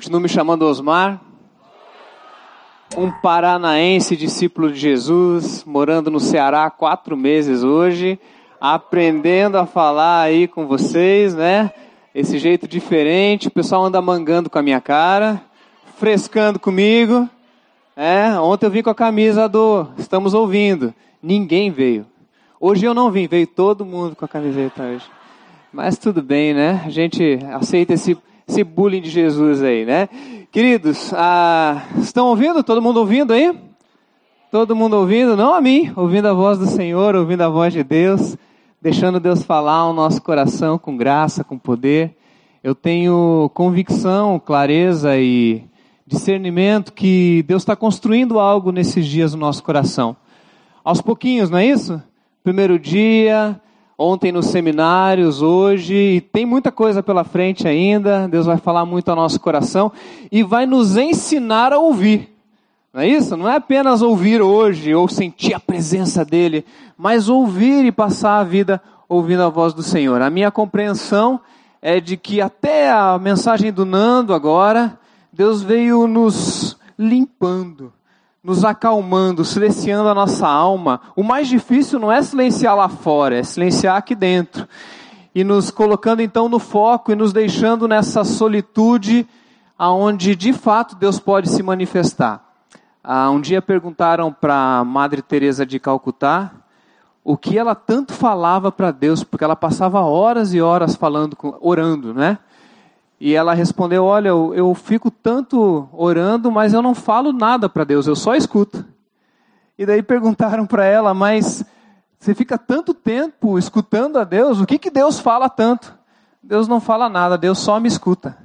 Continuo me chamando Osmar. Um paranaense discípulo de Jesus, morando no Ceará há quatro meses hoje, aprendendo a falar aí com vocês, né? Esse jeito diferente, o pessoal anda mangando com a minha cara, frescando comigo. É, ontem eu vim com a camisa do Estamos Ouvindo. Ninguém veio. Hoje eu não vim, veio todo mundo com a camiseta hoje. Mas tudo bem, né? A gente aceita esse, esse bullying de Jesus aí, né? Queridos, ah, estão ouvindo? Todo mundo ouvindo aí? Todo mundo ouvindo? Não a mim, ouvindo a voz do Senhor, ouvindo a voz de Deus, deixando Deus falar ao nosso coração com graça, com poder. Eu tenho convicção, clareza e discernimento que Deus está construindo algo nesses dias no nosso coração. Aos pouquinhos, não é isso? primeiro dia, ontem nos seminários, hoje, e tem muita coisa pela frente ainda. Deus vai falar muito ao nosso coração e vai nos ensinar a ouvir. Não é isso? Não é apenas ouvir hoje ou sentir a presença dele, mas ouvir e passar a vida ouvindo a voz do Senhor. A minha compreensão é de que até a mensagem do Nando agora, Deus veio nos limpando nos acalmando, silenciando a nossa alma. O mais difícil não é silenciar lá fora, é silenciar aqui dentro. E nos colocando então no foco e nos deixando nessa solitude aonde de fato Deus pode se manifestar. Ah, um dia perguntaram para Madre Teresa de Calcutá o que ela tanto falava para Deus, porque ela passava horas e horas falando, orando, né? E ela respondeu: Olha, eu, eu fico tanto orando, mas eu não falo nada para Deus, eu só escuto. E daí perguntaram para ela: Mas você fica tanto tempo escutando a Deus, o que, que Deus fala tanto? Deus não fala nada, Deus só me escuta.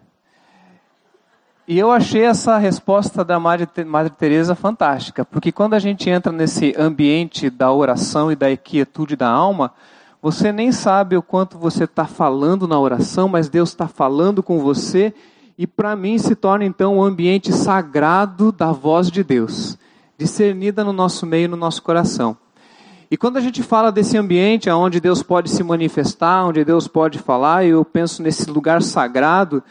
E eu achei essa resposta da Madre, Madre Teresa fantástica, porque quando a gente entra nesse ambiente da oração e da quietude da alma, você nem sabe o quanto você está falando na oração, mas Deus está falando com você, e para mim se torna então um ambiente sagrado da voz de Deus, discernida no nosso meio, no nosso coração. E quando a gente fala desse ambiente onde Deus pode se manifestar, onde Deus pode falar, eu penso nesse lugar sagrado,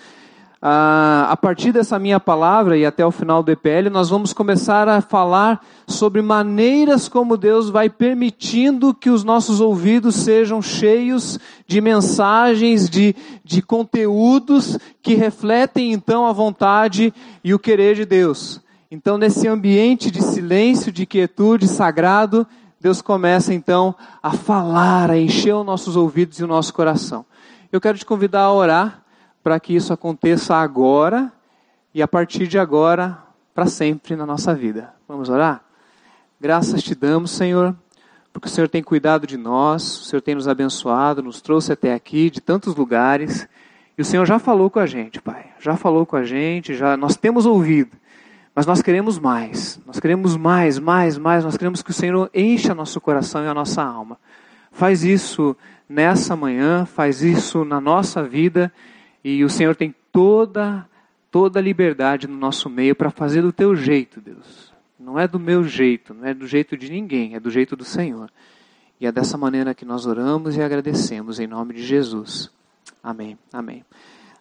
ah, a partir dessa minha palavra e até o final do EPL, nós vamos começar a falar sobre maneiras como Deus vai permitindo que os nossos ouvidos sejam cheios de mensagens, de, de conteúdos que refletem então a vontade e o querer de Deus. Então, nesse ambiente de silêncio, de quietude sagrado, Deus começa então a falar, a encher os nossos ouvidos e o nosso coração. Eu quero te convidar a orar para que isso aconteça agora e a partir de agora para sempre na nossa vida. Vamos orar? Graças te damos, Senhor, porque o Senhor tem cuidado de nós, o Senhor tem nos abençoado, nos trouxe até aqui de tantos lugares. E o Senhor já falou com a gente, Pai. Já falou com a gente, já nós temos ouvido. Mas nós queremos mais. Nós queremos mais, mais, mais. Nós queremos que o Senhor encha nosso coração e a nossa alma. Faz isso nessa manhã, faz isso na nossa vida e o Senhor tem toda toda a liberdade no nosso meio para fazer do teu jeito, Deus. Não é do meu jeito, não é do jeito de ninguém, é do jeito do Senhor. E é dessa maneira que nós oramos e agradecemos em nome de Jesus. Amém. Amém.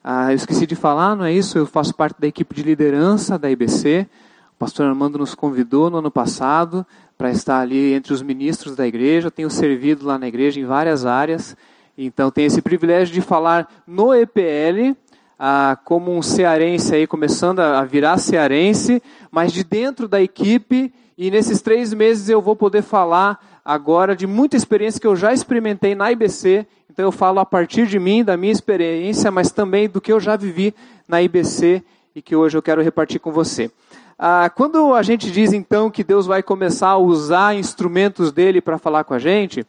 Ah, eu esqueci de falar, não é isso? Eu faço parte da equipe de liderança da IBC. O pastor Armando nos convidou no ano passado para estar ali entre os ministros da igreja. Tenho servido lá na igreja em várias áreas. Então tem esse privilégio de falar no EPL, ah, como um cearense aí começando a virar cearense, mas de dentro da equipe. E nesses três meses eu vou poder falar agora de muita experiência que eu já experimentei na IBC. Então eu falo a partir de mim, da minha experiência, mas também do que eu já vivi na IBC e que hoje eu quero repartir com você. Ah, quando a gente diz então que Deus vai começar a usar instrumentos dele para falar com a gente,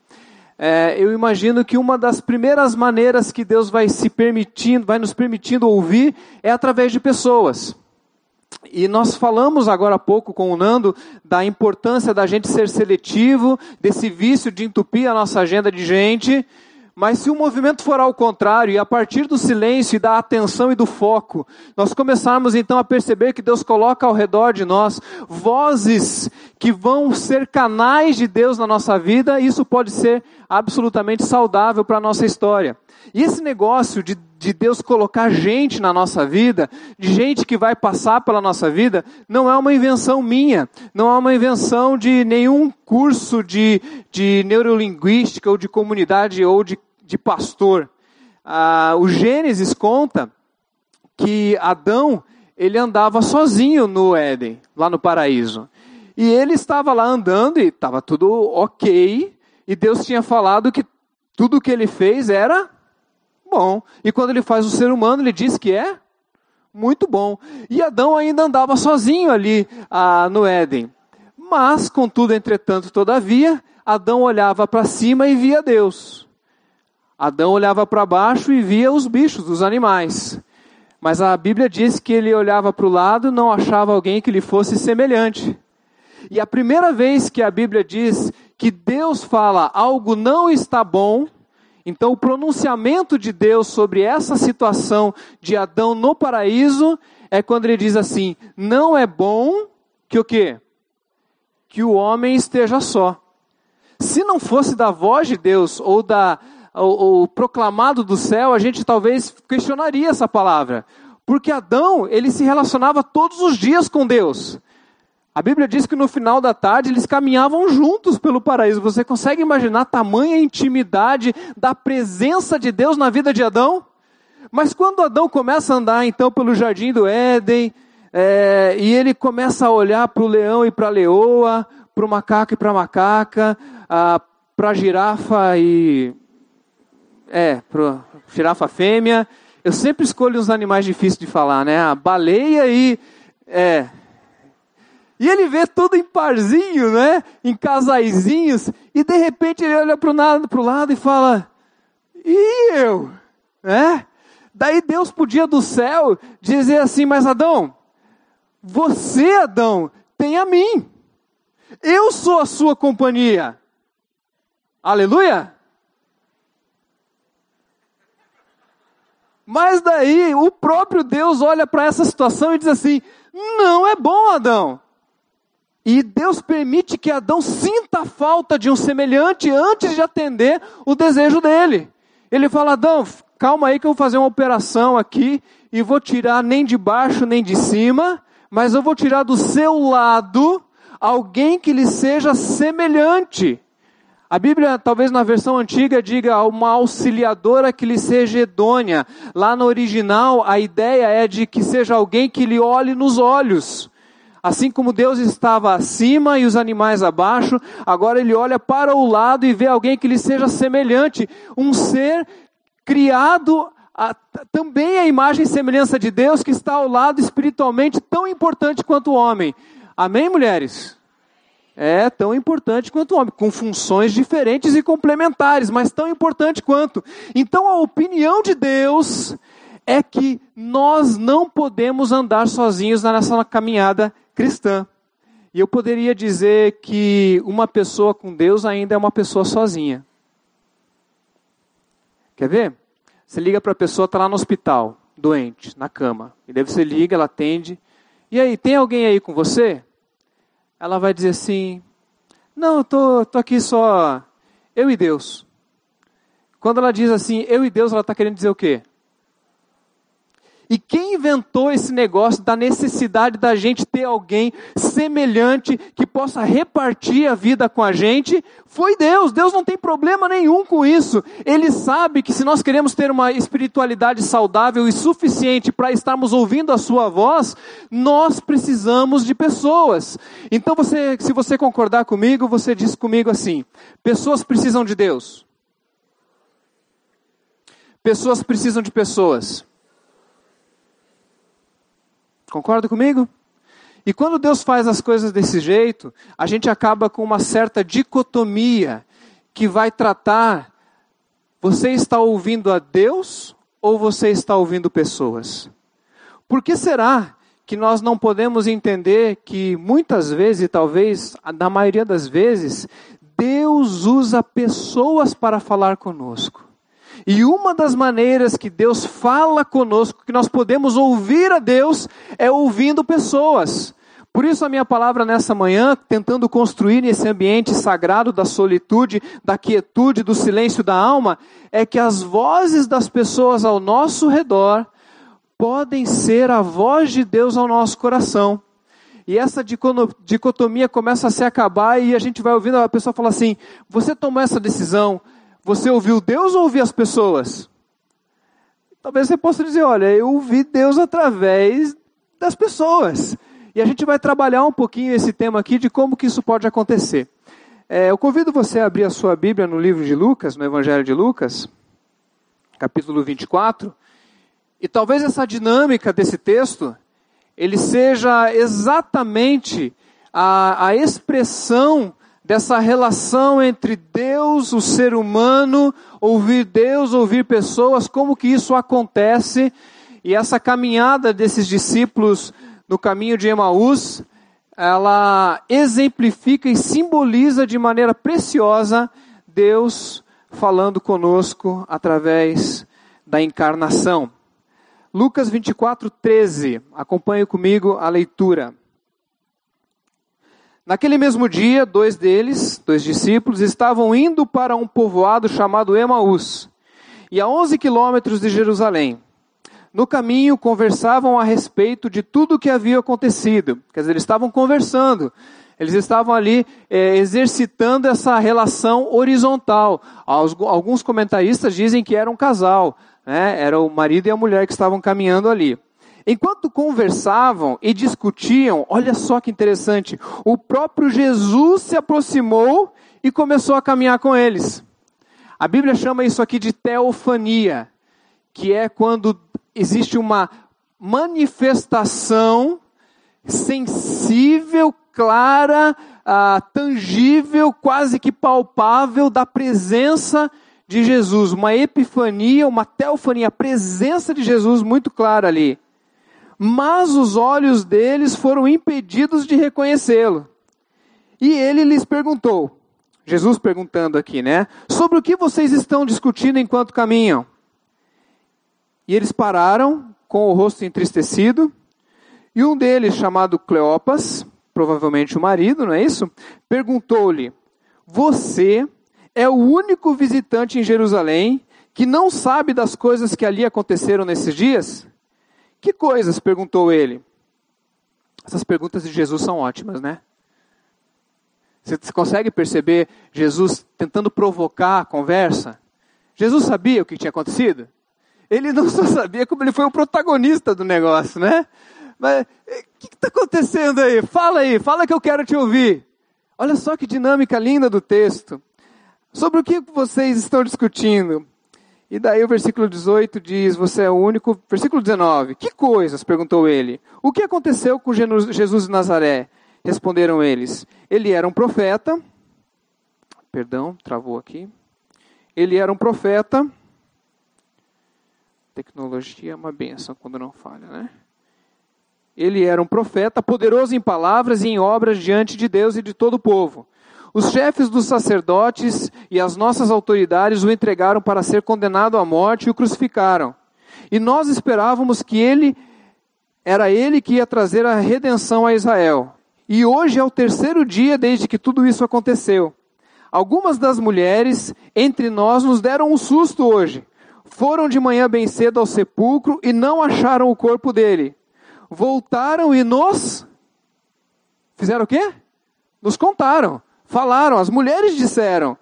é, eu imagino que uma das primeiras maneiras que Deus vai se permitindo, vai nos permitindo ouvir, é através de pessoas. E nós falamos agora há pouco com o Nando da importância da gente ser seletivo, desse vício de entupir a nossa agenda de gente, mas se o movimento for ao contrário, e a partir do silêncio e da atenção e do foco, nós começarmos então a perceber que Deus coloca ao redor de nós vozes que vão ser canais de Deus na nossa vida, isso pode ser absolutamente saudável para a nossa história. E esse negócio de de Deus colocar gente na nossa vida, de gente que vai passar pela nossa vida, não é uma invenção minha, não é uma invenção de nenhum curso de, de neurolinguística ou de comunidade ou de, de pastor. Ah, o Gênesis conta que Adão ele andava sozinho no Éden, lá no paraíso. E ele estava lá andando e estava tudo ok, e Deus tinha falado que tudo que ele fez era bom. E quando ele faz o ser humano, ele diz que é muito bom. E Adão ainda andava sozinho ali ah, no Éden. Mas, contudo, entretanto, todavia, Adão olhava para cima e via Deus. Adão olhava para baixo e via os bichos, os animais. Mas a Bíblia diz que ele olhava para o lado e não achava alguém que lhe fosse semelhante. E a primeira vez que a Bíblia diz que Deus fala algo não está bom, então o pronunciamento de Deus sobre essa situação de Adão no paraíso é quando ele diz assim: "Não é bom que o quê? Que o homem esteja só". Se não fosse da voz de Deus ou da o, proclamado do céu, a gente talvez questionaria essa palavra. Porque Adão, ele se relacionava todos os dias com Deus. A Bíblia diz que no final da tarde eles caminhavam juntos pelo paraíso. Você consegue imaginar tamanha intimidade da presença de Deus na vida de Adão? Mas quando Adão começa a andar então pelo jardim do Éden, é, e ele começa a olhar para o leão e para a leoa, para o macaco e para a macaca, para a girafa e. É, a girafa fêmea. Eu sempre escolho os animais difíceis de falar, né? A baleia e. É, e ele vê tudo em parzinho, né? Em casaizinhos. E de repente ele olha para o lado, lado e fala: E eu? Né? Daí Deus podia do céu dizer assim: Mas Adão, você, Adão, tem a mim. Eu sou a sua companhia. Aleluia? Mas daí o próprio Deus olha para essa situação e diz assim: Não é bom, Adão. E Deus permite que Adão sinta a falta de um semelhante antes de atender o desejo dele. Ele fala: Adão, calma aí que eu vou fazer uma operação aqui e vou tirar nem de baixo nem de cima, mas eu vou tirar do seu lado alguém que lhe seja semelhante. A Bíblia, talvez na versão antiga, diga uma auxiliadora que lhe seja idônea. Lá no original, a ideia é de que seja alguém que lhe olhe nos olhos. Assim como Deus estava acima e os animais abaixo, agora ele olha para o lado e vê alguém que lhe seja semelhante, um ser criado a, também a imagem e semelhança de Deus, que está ao lado espiritualmente tão importante quanto o homem. Amém, mulheres? É tão importante quanto o homem, com funções diferentes e complementares, mas tão importante quanto. Então a opinião de Deus é que nós não podemos andar sozinhos nessa caminhada cristã. E eu poderia dizer que uma pessoa com Deus ainda é uma pessoa sozinha. Quer ver? Você liga para a pessoa, está lá no hospital, doente, na cama. E daí você liga, ela atende. E aí, tem alguém aí com você? Ela vai dizer assim: Não, eu tô, tô aqui só eu e Deus. Quando ela diz assim, eu e Deus, ela está querendo dizer o quê? E quem inventou esse negócio da necessidade da gente ter alguém semelhante que possa repartir a vida com a gente foi Deus. Deus não tem problema nenhum com isso. Ele sabe que se nós queremos ter uma espiritualidade saudável e suficiente para estarmos ouvindo a sua voz, nós precisamos de pessoas. Então você, se você concordar comigo, você diz comigo assim: pessoas precisam de Deus. Pessoas precisam de pessoas. Concorda comigo? E quando Deus faz as coisas desse jeito, a gente acaba com uma certa dicotomia que vai tratar: você está ouvindo a Deus ou você está ouvindo pessoas? Por que será que nós não podemos entender que muitas vezes, e talvez na maioria das vezes, Deus usa pessoas para falar conosco? E uma das maneiras que Deus fala conosco, que nós podemos ouvir a Deus, é ouvindo pessoas. Por isso, a minha palavra nessa manhã, tentando construir nesse ambiente sagrado da solitude, da quietude, do silêncio da alma, é que as vozes das pessoas ao nosso redor podem ser a voz de Deus ao nosso coração. E essa dicotomia começa a se acabar e a gente vai ouvindo a pessoa falar assim: Você tomou essa decisão, você ouviu Deus ou ouviu as pessoas? Talvez você possa dizer: Olha, eu ouvi Deus através das pessoas. E a gente vai trabalhar um pouquinho esse tema aqui de como que isso pode acontecer. É, eu convido você a abrir a sua Bíblia no livro de Lucas, no Evangelho de Lucas, capítulo 24. E talvez essa dinâmica desse texto ele seja exatamente a, a expressão dessa relação entre Deus, o ser humano, ouvir Deus, ouvir pessoas, como que isso acontece, e essa caminhada desses discípulos no caminho de Emaús, ela exemplifica e simboliza de maneira preciosa Deus falando conosco através da encarnação. Lucas 24, 13. Acompanhe comigo a leitura. Naquele mesmo dia, dois deles, dois discípulos, estavam indo para um povoado chamado Emaús, e a 11 quilômetros de Jerusalém. No caminho, conversavam a respeito de tudo o que havia acontecido. Quer dizer, eles estavam conversando. Eles estavam ali é, exercitando essa relação horizontal. Alguns comentaristas dizem que era um casal né? Era o marido e a mulher que estavam caminhando ali. Enquanto conversavam e discutiam, olha só que interessante, o próprio Jesus se aproximou e começou a caminhar com eles. A Bíblia chama isso aqui de teofania, que é quando existe uma manifestação sensível, clara, ah, tangível, quase que palpável da presença de de Jesus, uma epifania, uma teofania, a presença de Jesus muito clara ali. Mas os olhos deles foram impedidos de reconhecê-lo. E ele lhes perguntou, Jesus perguntando aqui, né? Sobre o que vocês estão discutindo enquanto caminham? E eles pararam com o rosto entristecido, e um deles, chamado Cleopas, provavelmente o marido, não é isso? Perguntou-lhe: Você é o único visitante em Jerusalém que não sabe das coisas que ali aconteceram nesses dias? Que coisas? perguntou ele. Essas perguntas de Jesus são ótimas, né? Você consegue perceber Jesus tentando provocar a conversa? Jesus sabia o que tinha acontecido? Ele não só sabia, como ele foi o protagonista do negócio, né? Mas o eh, que está acontecendo aí? Fala aí, fala que eu quero te ouvir. Olha só que dinâmica linda do texto. Sobre o que vocês estão discutindo? E daí o versículo 18 diz: Você é o único. Versículo 19: Que coisas? perguntou ele. O que aconteceu com Jesus de Nazaré? Responderam eles: Ele era um profeta. Perdão, travou aqui. Ele era um profeta. Tecnologia é uma benção quando não falha, né? Ele era um profeta, poderoso em palavras e em obras diante de Deus e de todo o povo. Os chefes dos sacerdotes e as nossas autoridades o entregaram para ser condenado à morte e o crucificaram. E nós esperávamos que ele era ele que ia trazer a redenção a Israel. E hoje é o terceiro dia desde que tudo isso aconteceu. Algumas das mulheres entre nós nos deram um susto hoje. Foram de manhã bem cedo ao sepulcro e não acharam o corpo dele. Voltaram e nos fizeram o quê? Nos contaram. Falaram, as mulheres disseram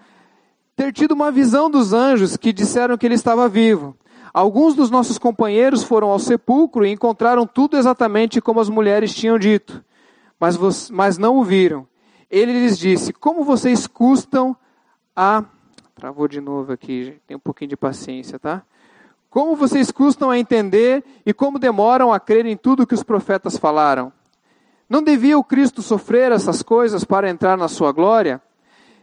ter tido uma visão dos anjos que disseram que ele estava vivo. Alguns dos nossos companheiros foram ao sepulcro e encontraram tudo exatamente como as mulheres tinham dito, mas, mas não o viram. Ele lhes disse: Como vocês custam a. Travou de novo aqui, tem um pouquinho de paciência, tá? Como vocês custam a entender e como demoram a crer em tudo que os profetas falaram? Não devia o Cristo sofrer essas coisas para entrar na sua glória?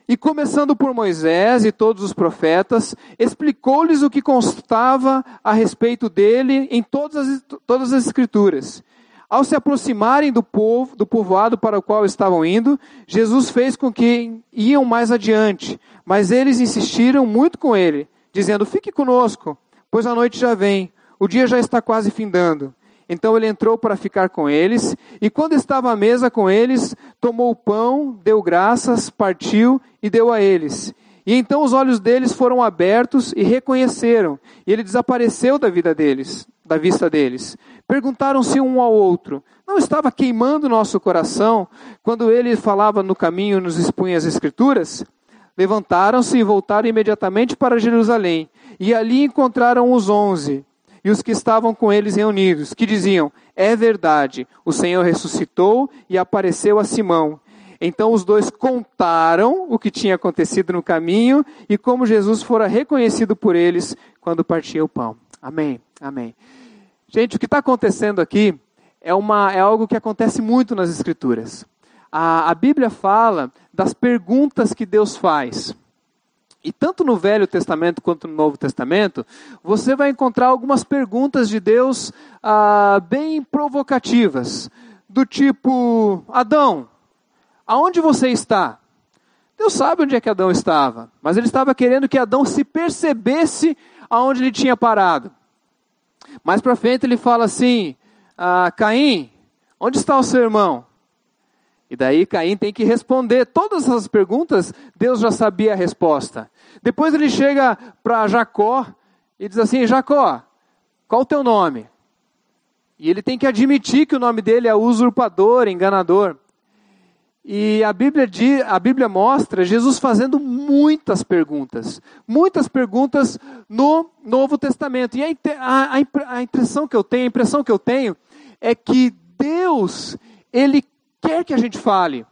E começando por Moisés e todos os profetas, explicou-lhes o que constava a respeito dele em todas as, todas as escrituras. Ao se aproximarem do povo, do povoado para o qual estavam indo, Jesus fez com que iam mais adiante, mas eles insistiram muito com ele, dizendo: "Fique conosco, pois a noite já vem, o dia já está quase findando." Então ele entrou para ficar com eles, e quando estava à mesa com eles, tomou o pão, deu graças, partiu e deu a eles. E então os olhos deles foram abertos e reconheceram, e ele desapareceu da vida deles, da vista deles. Perguntaram-se um ao outro: Não estava queimando nosso coração quando ele falava no caminho e nos expunha as escrituras? Levantaram-se e voltaram imediatamente para Jerusalém, e ali encontraram os onze e os que estavam com eles reunidos, que diziam: É verdade, o Senhor ressuscitou e apareceu a Simão. Então os dois contaram o que tinha acontecido no caminho e como Jesus fora reconhecido por eles quando partia o pão. Amém. Amém. Gente, o que está acontecendo aqui é, uma, é algo que acontece muito nas Escrituras. A, a Bíblia fala das perguntas que Deus faz. E tanto no Velho Testamento quanto no Novo Testamento, você vai encontrar algumas perguntas de Deus ah, bem provocativas, do tipo: Adão, aonde você está? Deus sabe onde é que Adão estava, mas ele estava querendo que Adão se percebesse aonde ele tinha parado. Mais para frente ele fala assim: ah, Caim, onde está o seu irmão? E daí Caim tem que responder todas essas perguntas, Deus já sabia a resposta. Depois ele chega para Jacó e diz assim: Jacó, qual o teu nome? E ele tem que admitir que o nome dele é usurpador, enganador. E a Bíblia, a Bíblia mostra Jesus fazendo muitas perguntas, muitas perguntas no Novo Testamento. E a, a, a impressão que eu tenho, a impressão que eu tenho é que Deus, Ele quer que a gente fale.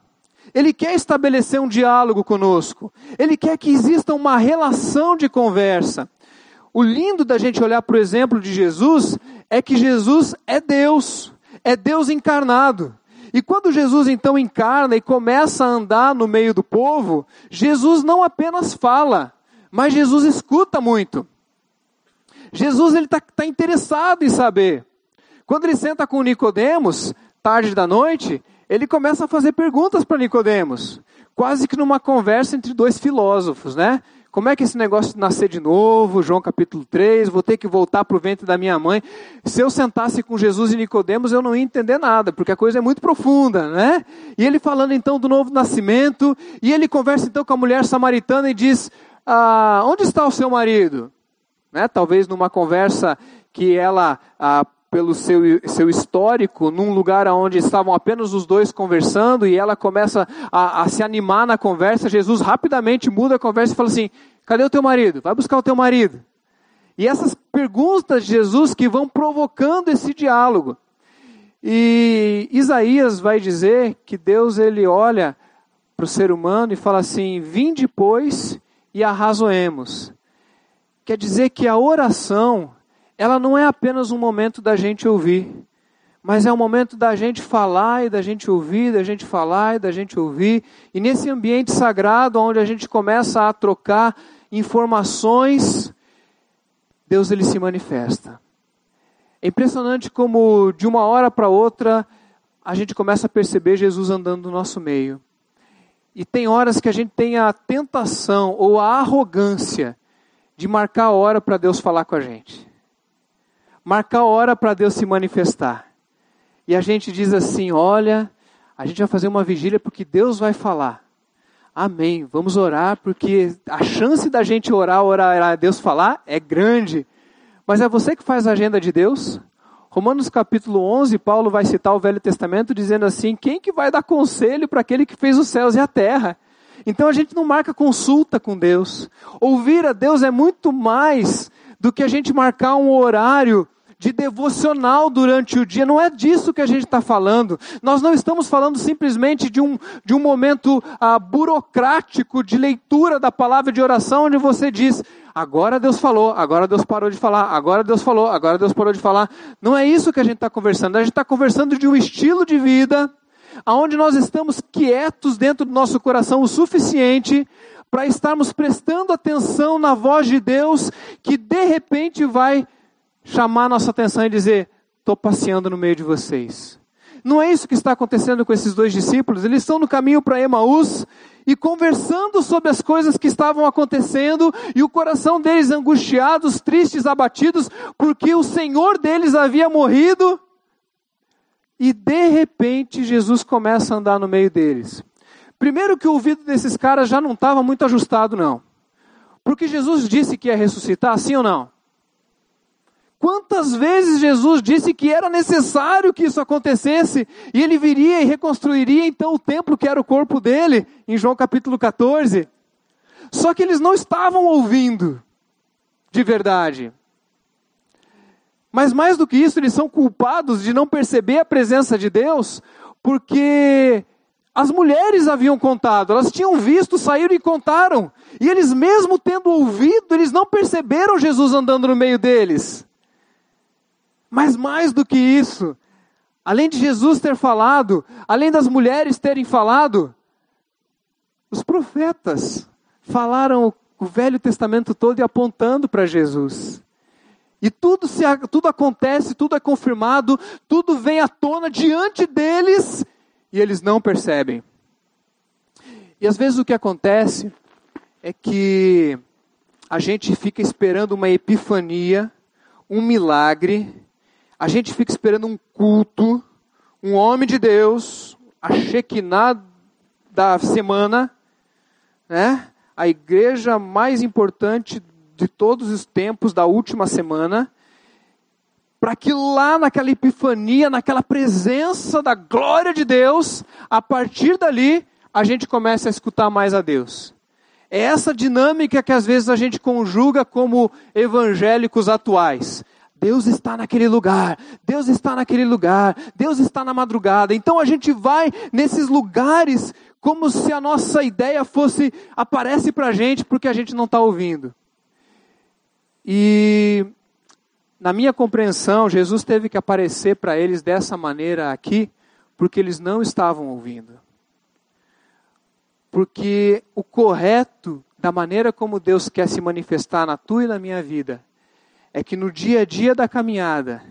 Ele quer estabelecer um diálogo conosco. Ele quer que exista uma relação de conversa. O lindo da gente olhar para o exemplo de Jesus é que Jesus é Deus, é Deus encarnado. E quando Jesus então encarna e começa a andar no meio do povo, Jesus não apenas fala, mas Jesus escuta muito. Jesus ele está tá interessado em saber. Quando ele senta com Nicodemos, tarde da noite, ele começa a fazer perguntas para Nicodemos, quase que numa conversa entre dois filósofos, né? Como é que esse negócio de nascer de novo, João capítulo 3, vou ter que voltar para o ventre da minha mãe. Se eu sentasse com Jesus e Nicodemos, eu não ia entender nada, porque a coisa é muito profunda, né? E ele falando então do novo nascimento, e ele conversa então com a mulher samaritana e diz: ah, onde está o seu marido? Né? Talvez numa conversa que ela ah, pelo seu, seu histórico, num lugar onde estavam apenas os dois conversando, e ela começa a, a, se animar na conversa, Jesus rapidamente muda a conversa e fala assim: Cadê o teu marido? Vai buscar o teu marido. E essas perguntas de Jesus que vão provocando esse diálogo. E Isaías vai dizer que Deus ele olha para o ser humano e fala assim: Vinde, pois, e arrazoemos. Quer dizer que a oração ela não é apenas um momento da gente ouvir, mas é um momento da gente falar e da gente ouvir, da gente falar e da gente ouvir. E nesse ambiente sagrado, onde a gente começa a trocar informações, Deus ele se manifesta. É impressionante como de uma hora para outra a gente começa a perceber Jesus andando no nosso meio. E tem horas que a gente tem a tentação ou a arrogância de marcar a hora para Deus falar com a gente marcar hora para Deus se manifestar. E a gente diz assim: olha, a gente vai fazer uma vigília porque Deus vai falar. Amém. Vamos orar porque a chance da gente orar, orar a Deus falar é grande. Mas é você que faz a agenda de Deus? Romanos capítulo 11, Paulo vai citar o Velho Testamento dizendo assim: quem que vai dar conselho para aquele que fez os céus e a terra? Então a gente não marca consulta com Deus. Ouvir a Deus é muito mais do que a gente marcar um horário de devocional durante o dia. Não é disso que a gente está falando. Nós não estamos falando simplesmente de um, de um momento ah, burocrático de leitura da palavra de oração, onde você diz: agora Deus falou, agora Deus parou de falar, agora Deus falou, agora Deus parou de falar. Não é isso que a gente está conversando. A gente está conversando de um estilo de vida onde nós estamos quietos dentro do nosso coração o suficiente para estarmos prestando atenção na voz de Deus que de repente vai chamar nossa atenção e dizer: estou passeando no meio de vocês. Não é isso que está acontecendo com esses dois discípulos? Eles estão no caminho para Emaús e conversando sobre as coisas que estavam acontecendo e o coração deles angustiados, tristes, abatidos, porque o Senhor deles havia morrido. E de repente Jesus começa a andar no meio deles. Primeiro que o ouvido desses caras já não estava muito ajustado, não. Porque Jesus disse que ia ressuscitar, sim ou não? Quantas vezes Jesus disse que era necessário que isso acontecesse e ele viria e reconstruiria então o templo que era o corpo dele, em João capítulo 14? Só que eles não estavam ouvindo de verdade. Mas mais do que isso, eles são culpados de não perceber a presença de Deus, porque as mulheres haviam contado, elas tinham visto, saíram e contaram. E eles, mesmo tendo ouvido, eles não perceberam Jesus andando no meio deles. Mas mais do que isso, além de Jesus ter falado, além das mulheres terem falado, os profetas falaram o Velho Testamento todo e apontando para Jesus. E tudo, se, tudo acontece, tudo é confirmado, tudo vem à tona diante deles e eles não percebem. E às vezes o que acontece é que a gente fica esperando uma epifania, um milagre, a gente fica esperando um culto, um homem de Deus, a Shekinah da semana, né? a igreja mais importante de todos os tempos da última semana, para que lá naquela epifania, naquela presença da glória de Deus, a partir dali a gente comece a escutar mais a Deus. É essa dinâmica que às vezes a gente conjuga como evangélicos atuais. Deus está naquele lugar, Deus está naquele lugar, Deus está na madrugada. Então a gente vai nesses lugares como se a nossa ideia fosse aparece para a gente porque a gente não está ouvindo. E na minha compreensão, Jesus teve que aparecer para eles dessa maneira aqui, porque eles não estavam ouvindo. Porque o correto da maneira como Deus quer se manifestar na tua e na minha vida é que no dia a dia da caminhada,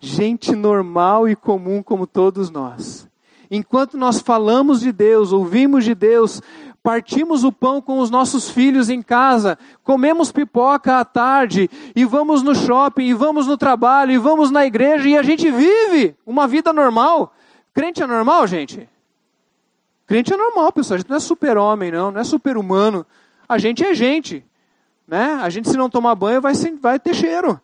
gente normal e comum como todos nós, enquanto nós falamos de Deus, ouvimos de Deus, partimos o pão com os nossos filhos em casa, comemos pipoca à tarde, e vamos no shopping, e vamos no trabalho, e vamos na igreja, e a gente vive uma vida normal. Crente é normal, gente? Crente é normal, pessoal. A gente não é super-homem, não, não é super-humano. A gente é gente. Né? A gente, se não tomar banho, vai, vai ter cheiro.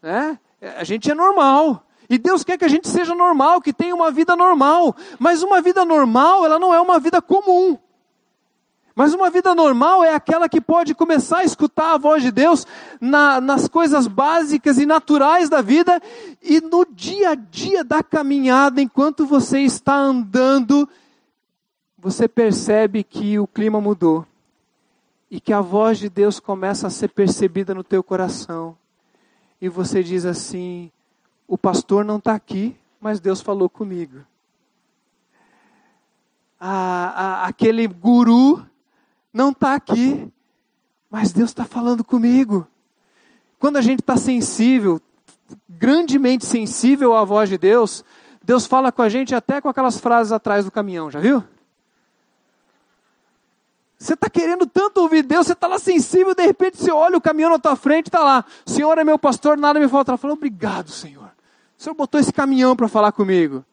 Né? A gente é normal. E Deus quer que a gente seja normal, que tenha uma vida normal. Mas uma vida normal, ela não é uma vida comum. Mas uma vida normal é aquela que pode começar a escutar a voz de Deus na, nas coisas básicas e naturais da vida e no dia a dia da caminhada, enquanto você está andando, você percebe que o clima mudou e que a voz de Deus começa a ser percebida no teu coração. E você diz assim: o pastor não está aqui, mas Deus falou comigo. Ah, ah, aquele guru não está aqui, mas Deus está falando comigo. Quando a gente está sensível, grandemente sensível à voz de Deus, Deus fala com a gente até com aquelas frases atrás do caminhão, já viu? Você está querendo tanto ouvir Deus, você está lá sensível, de repente você olha o caminhão na tua frente, está lá, Senhor é meu pastor, nada me falta. Falou, obrigado, Senhor. O Senhor botou esse caminhão para falar comigo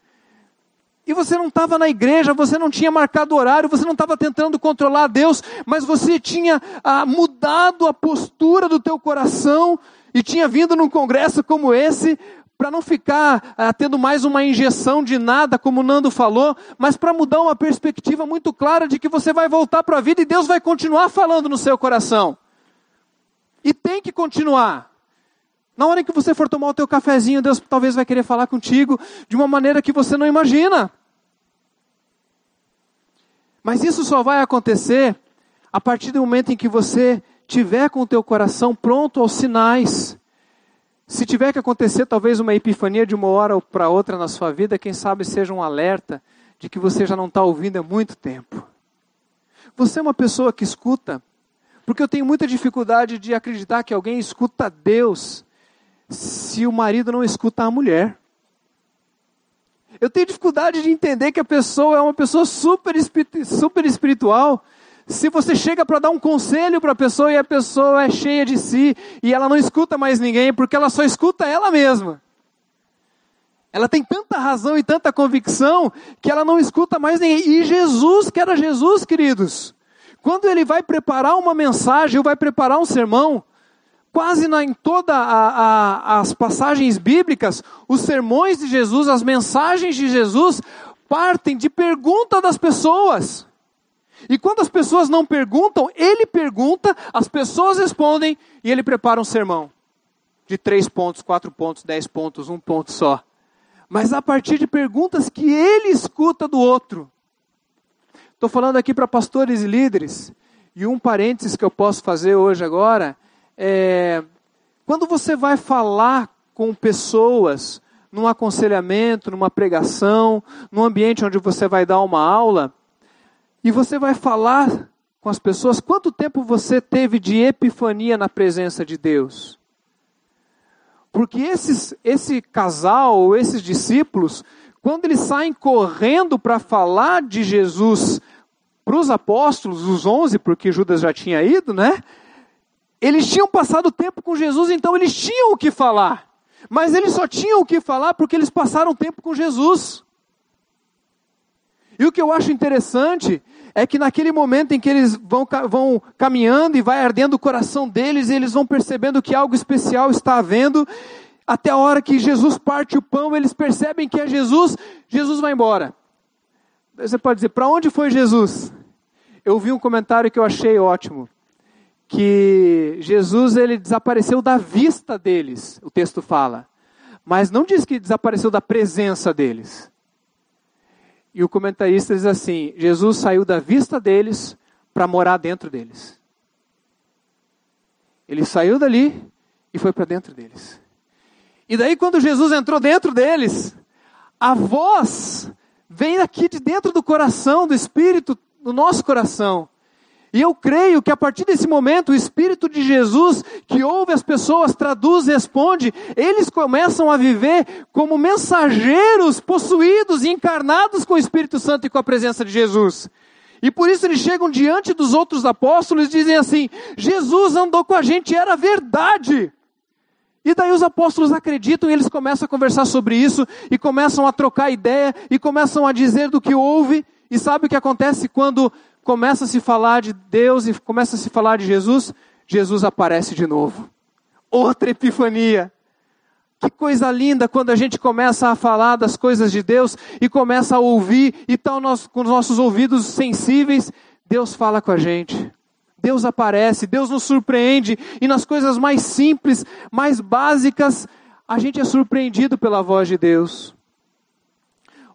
e você não estava na igreja, você não tinha marcado horário, você não estava tentando controlar Deus, mas você tinha ah, mudado a postura do teu coração e tinha vindo num congresso como esse para não ficar ah, tendo mais uma injeção de nada, como o Nando falou, mas para mudar uma perspectiva muito clara de que você vai voltar para a vida e Deus vai continuar falando no seu coração. E tem que continuar. Na hora que você for tomar o teu cafezinho, Deus talvez vai querer falar contigo de uma maneira que você não imagina. Mas isso só vai acontecer a partir do momento em que você tiver com o teu coração pronto aos sinais. Se tiver que acontecer talvez uma epifania de uma hora para outra na sua vida, quem sabe seja um alerta de que você já não está ouvindo há muito tempo. Você é uma pessoa que escuta, porque eu tenho muita dificuldade de acreditar que alguém escuta Deus se o marido não escuta a mulher. Eu tenho dificuldade de entender que a pessoa é uma pessoa super, super espiritual. Se você chega para dar um conselho para a pessoa e a pessoa é cheia de si e ela não escuta mais ninguém porque ela só escuta ela mesma. Ela tem tanta razão e tanta convicção que ela não escuta mais ninguém. E Jesus, que era Jesus, queridos, quando ele vai preparar uma mensagem, ou vai preparar um sermão, quase na, em todas as passagens bíblicas, os sermões de Jesus, as mensagens de Jesus, partem de pergunta das pessoas. E quando as pessoas não perguntam, ele pergunta, as pessoas respondem e ele prepara um sermão de três pontos, quatro pontos, dez pontos, um ponto só mas a partir de perguntas que ele escuta do outro. Estou falando aqui para pastores e líderes, e um parênteses que eu posso fazer hoje agora é quando você vai falar com pessoas num aconselhamento, numa pregação, num ambiente onde você vai dar uma aula, e você vai falar com as pessoas, quanto tempo você teve de epifania na presença de Deus? Porque esses, esse casal, esses discípulos, quando eles saem correndo para falar de Jesus para os apóstolos, os onze, porque Judas já tinha ido, né? Eles tinham passado tempo com Jesus, então eles tinham o que falar. Mas eles só tinham o que falar porque eles passaram tempo com Jesus. E o que eu acho interessante é que naquele momento em que eles vão, vão caminhando e vai ardendo o coração deles, eles vão percebendo que algo especial está havendo, até a hora que Jesus parte o pão, eles percebem que é Jesus, Jesus vai embora. Você pode dizer, para onde foi Jesus? Eu vi um comentário que eu achei ótimo, que Jesus ele desapareceu da vista deles, o texto fala, mas não diz que desapareceu da presença deles. E o comentarista diz assim: Jesus saiu da vista deles para morar dentro deles. Ele saiu dali e foi para dentro deles. E daí, quando Jesus entrou dentro deles, a voz vem aqui de dentro do coração, do Espírito, do nosso coração. E eu creio que a partir desse momento, o Espírito de Jesus, que ouve as pessoas, traduz, responde, eles começam a viver como mensageiros possuídos e encarnados com o Espírito Santo e com a presença de Jesus. E por isso eles chegam diante dos outros apóstolos e dizem assim: Jesus andou com a gente, era verdade. E daí os apóstolos acreditam e eles começam a conversar sobre isso, e começam a trocar ideia, e começam a dizer do que houve. E sabe o que acontece quando começa a se falar de Deus e começa a se falar de Jesus, Jesus aparece de novo. Outra epifania. Que coisa linda quando a gente começa a falar das coisas de Deus e começa a ouvir e tal nós, com os nossos ouvidos sensíveis, Deus fala com a gente. Deus aparece, Deus nos surpreende e nas coisas mais simples, mais básicas, a gente é surpreendido pela voz de Deus.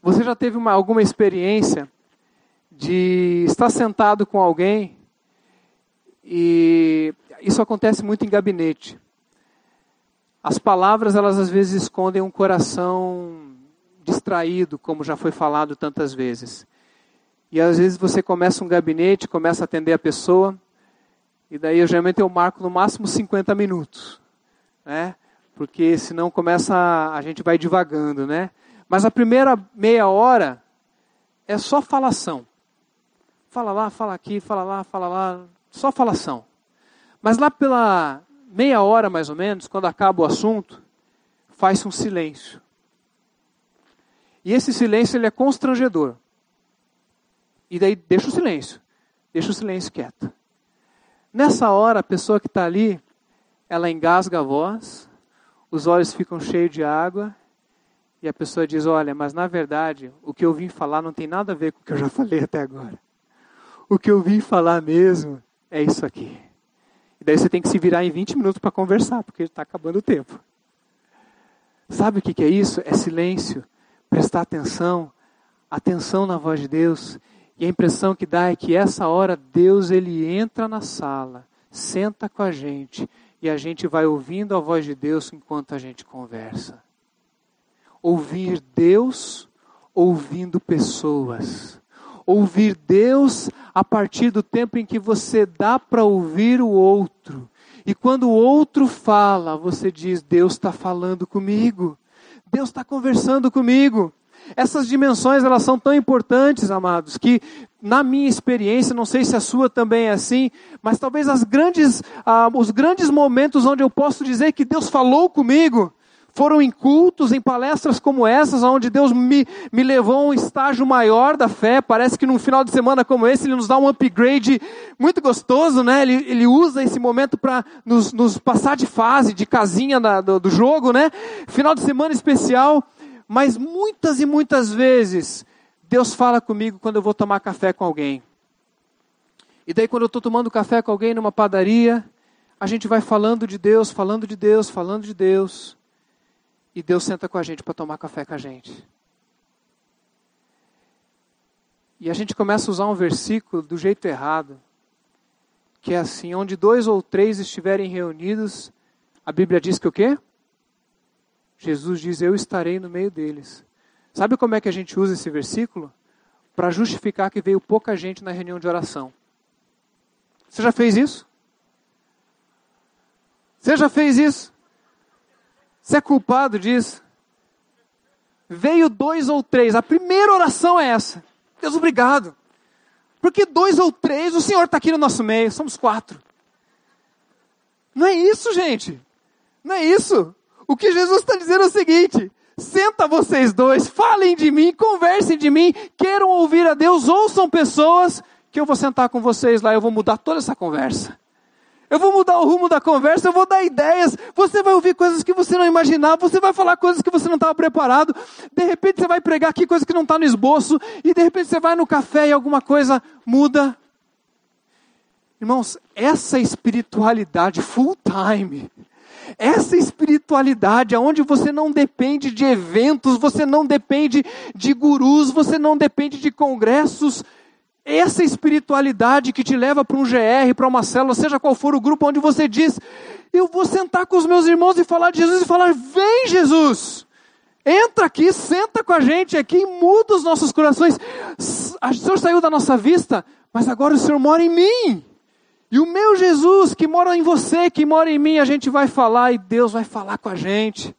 Você já teve uma, alguma experiência de estar sentado com alguém e isso acontece muito em gabinete. As palavras, elas às vezes escondem um coração distraído, como já foi falado tantas vezes. E às vezes você começa um gabinete, começa a atender a pessoa, e daí eu, geralmente eu marco no máximo 50 minutos, né? Porque senão começa, a, a gente vai divagando, né? Mas a primeira meia hora é só falação. Fala lá, fala aqui, fala lá, fala lá, só falação. Mas lá pela meia hora mais ou menos, quando acaba o assunto, faz um silêncio. E esse silêncio ele é constrangedor. E daí deixa o silêncio, deixa o silêncio quieto. Nessa hora, a pessoa que está ali, ela engasga a voz, os olhos ficam cheios de água, e a pessoa diz: Olha, mas na verdade, o que eu vim falar não tem nada a ver com o que eu já falei até agora o que eu vim falar mesmo é isso aqui. E daí você tem que se virar em 20 minutos para conversar, porque está acabando o tempo. Sabe o que, que é isso? É silêncio, prestar atenção, atenção na voz de Deus. E a impressão que dá é que essa hora Deus ele entra na sala, senta com a gente e a gente vai ouvindo a voz de Deus enquanto a gente conversa. Ouvir Deus ouvindo pessoas ouvir Deus a partir do tempo em que você dá para ouvir o outro. E quando o outro fala, você diz: Deus está falando comigo, Deus está conversando comigo. Essas dimensões elas são tão importantes, amados, que na minha experiência, não sei se a sua também é assim, mas talvez as grandes, ah, os grandes momentos onde eu posso dizer que Deus falou comigo, foram em cultos, em palestras como essas, onde Deus me, me levou a um estágio maior da fé. Parece que num final de semana como esse, Ele nos dá um upgrade muito gostoso, né? Ele, ele usa esse momento para nos, nos, passar de fase, de casinha da, do, do jogo, né? Final de semana especial. Mas muitas e muitas vezes, Deus fala comigo quando eu vou tomar café com alguém. E daí, quando eu estou tomando café com alguém numa padaria, a gente vai falando de Deus, falando de Deus, falando de Deus. E Deus senta com a gente para tomar café com a gente. E a gente começa a usar um versículo do jeito errado, que é assim: onde dois ou três estiverem reunidos, a Bíblia diz que o quê? Jesus diz: Eu estarei no meio deles. Sabe como é que a gente usa esse versículo? Para justificar que veio pouca gente na reunião de oração. Você já fez isso? Você já fez isso? Você é culpado disso? Veio dois ou três. A primeira oração é essa. Deus, obrigado. Porque dois ou três, o Senhor está aqui no nosso meio. Somos quatro. Não é isso, gente. Não é isso. O que Jesus está dizendo é o seguinte: senta vocês dois, falem de mim, conversem de mim, queiram ouvir a Deus, ouçam pessoas, que eu vou sentar com vocês lá, eu vou mudar toda essa conversa. Eu vou mudar o rumo da conversa, eu vou dar ideias. Você vai ouvir coisas que você não imaginava, você vai falar coisas que você não estava preparado. De repente você vai pregar aqui coisas que não está no esboço, e de repente você vai no café e alguma coisa muda. Irmãos, essa espiritualidade full time, essa espiritualidade onde você não depende de eventos, você não depende de gurus, você não depende de congressos, essa espiritualidade que te leva para um GR, para uma célula, seja qual for o grupo onde você diz: Eu vou sentar com os meus irmãos e falar de Jesus e falar: Vem, Jesus! Entra aqui, senta com a gente aqui e muda os nossos corações. O Senhor saiu da nossa vista, mas agora o Senhor mora em mim. E o meu Jesus que mora em você, que mora em mim, a gente vai falar e Deus vai falar com a gente.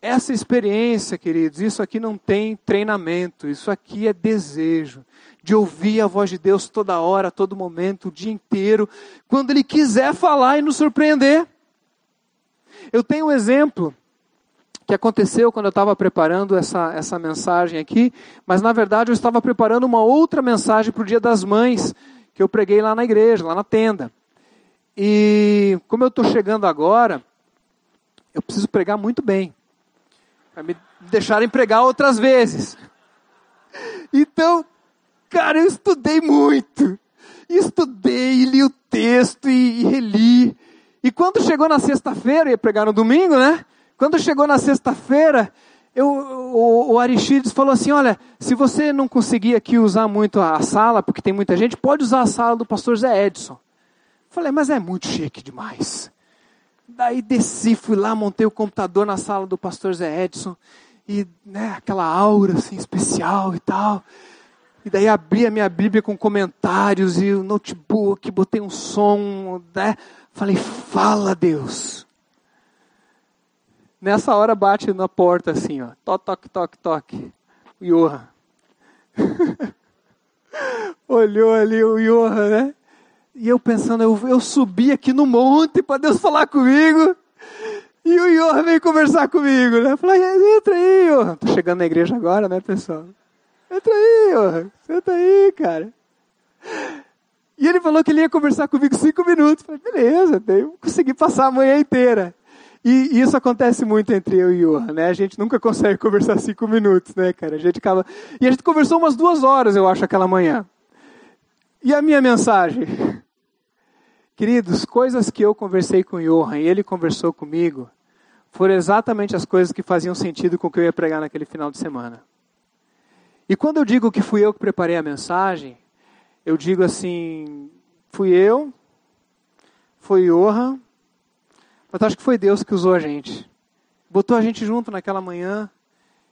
Essa experiência, queridos, isso aqui não tem treinamento, isso aqui é desejo de ouvir a voz de Deus toda hora, todo momento, o dia inteiro, quando Ele quiser falar e nos surpreender. Eu tenho um exemplo que aconteceu quando eu estava preparando essa, essa mensagem aqui, mas na verdade eu estava preparando uma outra mensagem para o Dia das Mães, que eu preguei lá na igreja, lá na tenda. E como eu estou chegando agora, eu preciso pregar muito bem para me deixarem pregar outras vezes. Então, cara, eu estudei muito. Estudei, li o texto e, e reli. E quando chegou na sexta-feira, ia pregar no domingo, né? Quando chegou na sexta-feira, eu, o, o Aristides falou assim: olha, se você não conseguir aqui usar muito a sala, porque tem muita gente, pode usar a sala do pastor Zé Edson. Falei, mas é muito chique demais. Daí desci, fui lá, montei o computador na sala do pastor Zé Edson. E né, aquela aura assim, especial e tal. E daí abri a minha Bíblia com comentários e o notebook, botei um som, né? Falei, fala Deus. Nessa hora bate na porta assim, ó. Toque, toque, toque, Johan. Olhou ali o Johan, né? E eu pensando, eu, eu subi aqui no monte para Deus falar comigo. E o Johan veio conversar comigo, né? Eu falei, entra aí, Johan. Tô chegando na igreja agora, né, pessoal? Entra aí, Johan. Senta aí, cara. E ele falou que ele ia conversar comigo cinco minutos. Eu falei, beleza, eu consegui passar a manhã inteira. E isso acontece muito entre eu e o né? A gente nunca consegue conversar cinco minutos, né, cara? A gente acaba... E a gente conversou umas duas horas, eu acho, aquela manhã. E a minha mensagem? Queridos, coisas que eu conversei com o Johan e ele conversou comigo, foram exatamente as coisas que faziam sentido com o que eu ia pregar naquele final de semana. E quando eu digo que fui eu que preparei a mensagem, eu digo assim, fui eu, foi Johan, mas acho que foi Deus que usou a gente. Botou a gente junto naquela manhã,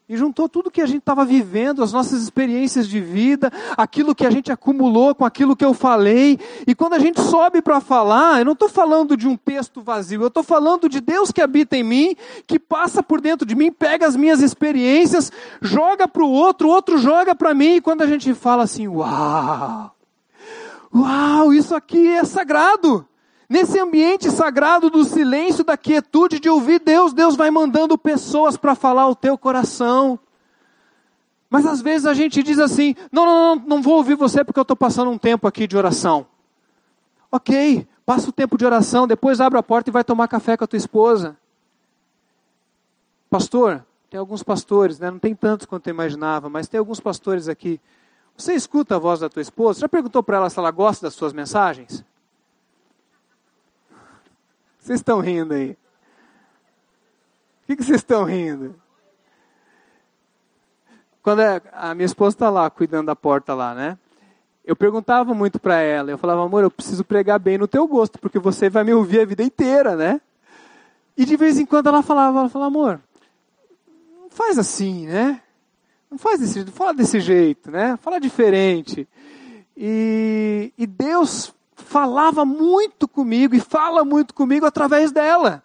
e juntou tudo que a gente estava vivendo, as nossas experiências de vida, aquilo que a gente acumulou com aquilo que eu falei. E quando a gente sobe para falar, eu não estou falando de um texto vazio, eu estou falando de Deus que habita em mim, que passa por dentro de mim, pega as minhas experiências, joga para o outro, o outro joga para mim. E quando a gente fala assim, uau, uau, isso aqui é sagrado. Nesse ambiente sagrado do silêncio, da quietude de ouvir Deus, Deus vai mandando pessoas para falar ao teu coração. Mas às vezes a gente diz assim: não, não, não, não vou ouvir você porque eu estou passando um tempo aqui de oração. Ok, passa o tempo de oração, depois abre a porta e vai tomar café com a tua esposa. Pastor, tem alguns pastores, né? não tem tantos quanto eu imaginava, mas tem alguns pastores aqui. Você escuta a voz da tua esposa? Já perguntou para ela se ela gosta das suas mensagens? Vocês estão rindo aí. O que, que vocês estão rindo? Quando a minha esposa está lá, cuidando da porta lá, né? Eu perguntava muito para ela, eu falava, amor, eu preciso pregar bem no teu gosto, porque você vai me ouvir a vida inteira, né? E de vez em quando ela falava, ela falava, amor, não faz assim, né? Não faz desse jeito, fala desse jeito, né? Fala diferente. E, e Deus falava muito comigo e fala muito comigo através dela.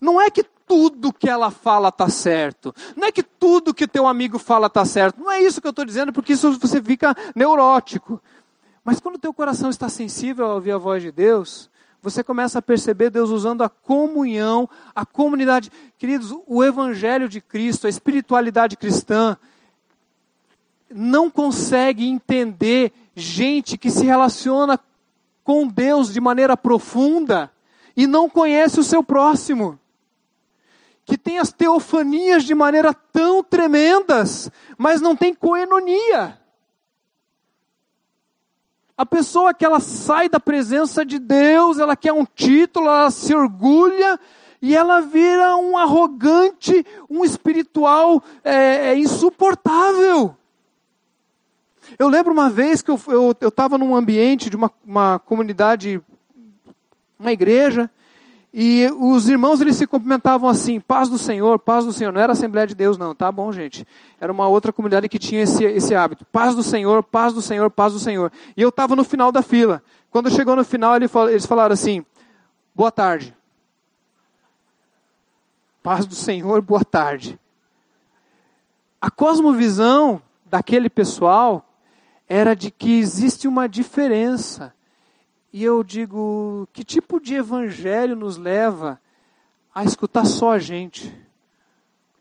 Não é que tudo que ela fala está certo. Não é que tudo que teu amigo fala está certo. Não é isso que eu estou dizendo, porque isso você fica neurótico. Mas quando teu coração está sensível a ouvir a voz de Deus, você começa a perceber Deus usando a comunhão, a comunidade. Queridos, o Evangelho de Cristo, a espiritualidade cristã, não consegue entender gente que se relaciona com Deus de maneira profunda e não conhece o seu próximo. Que tem as teofanias de maneira tão tremendas, mas não tem coenonia. A pessoa que ela sai da presença de Deus, ela quer um título, ela se orgulha e ela vira um arrogante, um espiritual é, é insuportável. Eu lembro uma vez que eu estava num ambiente de uma, uma comunidade, uma igreja, e os irmãos eles se cumprimentavam assim, paz do Senhor, paz do Senhor. Não era Assembleia de Deus, não, tá bom, gente? Era uma outra comunidade que tinha esse, esse hábito. Paz do Senhor, paz do Senhor, paz do Senhor. E eu estava no final da fila. Quando chegou no final, eles falaram assim: boa tarde. Paz do Senhor, boa tarde. A cosmovisão daquele pessoal era de que existe uma diferença. E eu digo, que tipo de evangelho nos leva a escutar só a gente?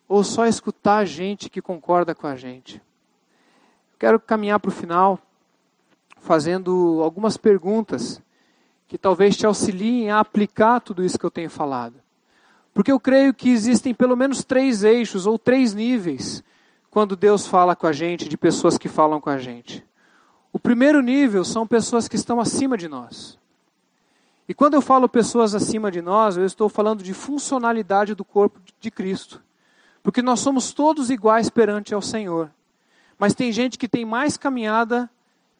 Ou só escutar a gente que concorda com a gente? Quero caminhar para o final fazendo algumas perguntas que talvez te auxiliem a aplicar tudo isso que eu tenho falado. Porque eu creio que existem pelo menos três eixos ou três níveis quando Deus fala com a gente, de pessoas que falam com a gente. O primeiro nível são pessoas que estão acima de nós. E quando eu falo pessoas acima de nós, eu estou falando de funcionalidade do corpo de Cristo. Porque nós somos todos iguais perante ao Senhor. Mas tem gente que tem mais caminhada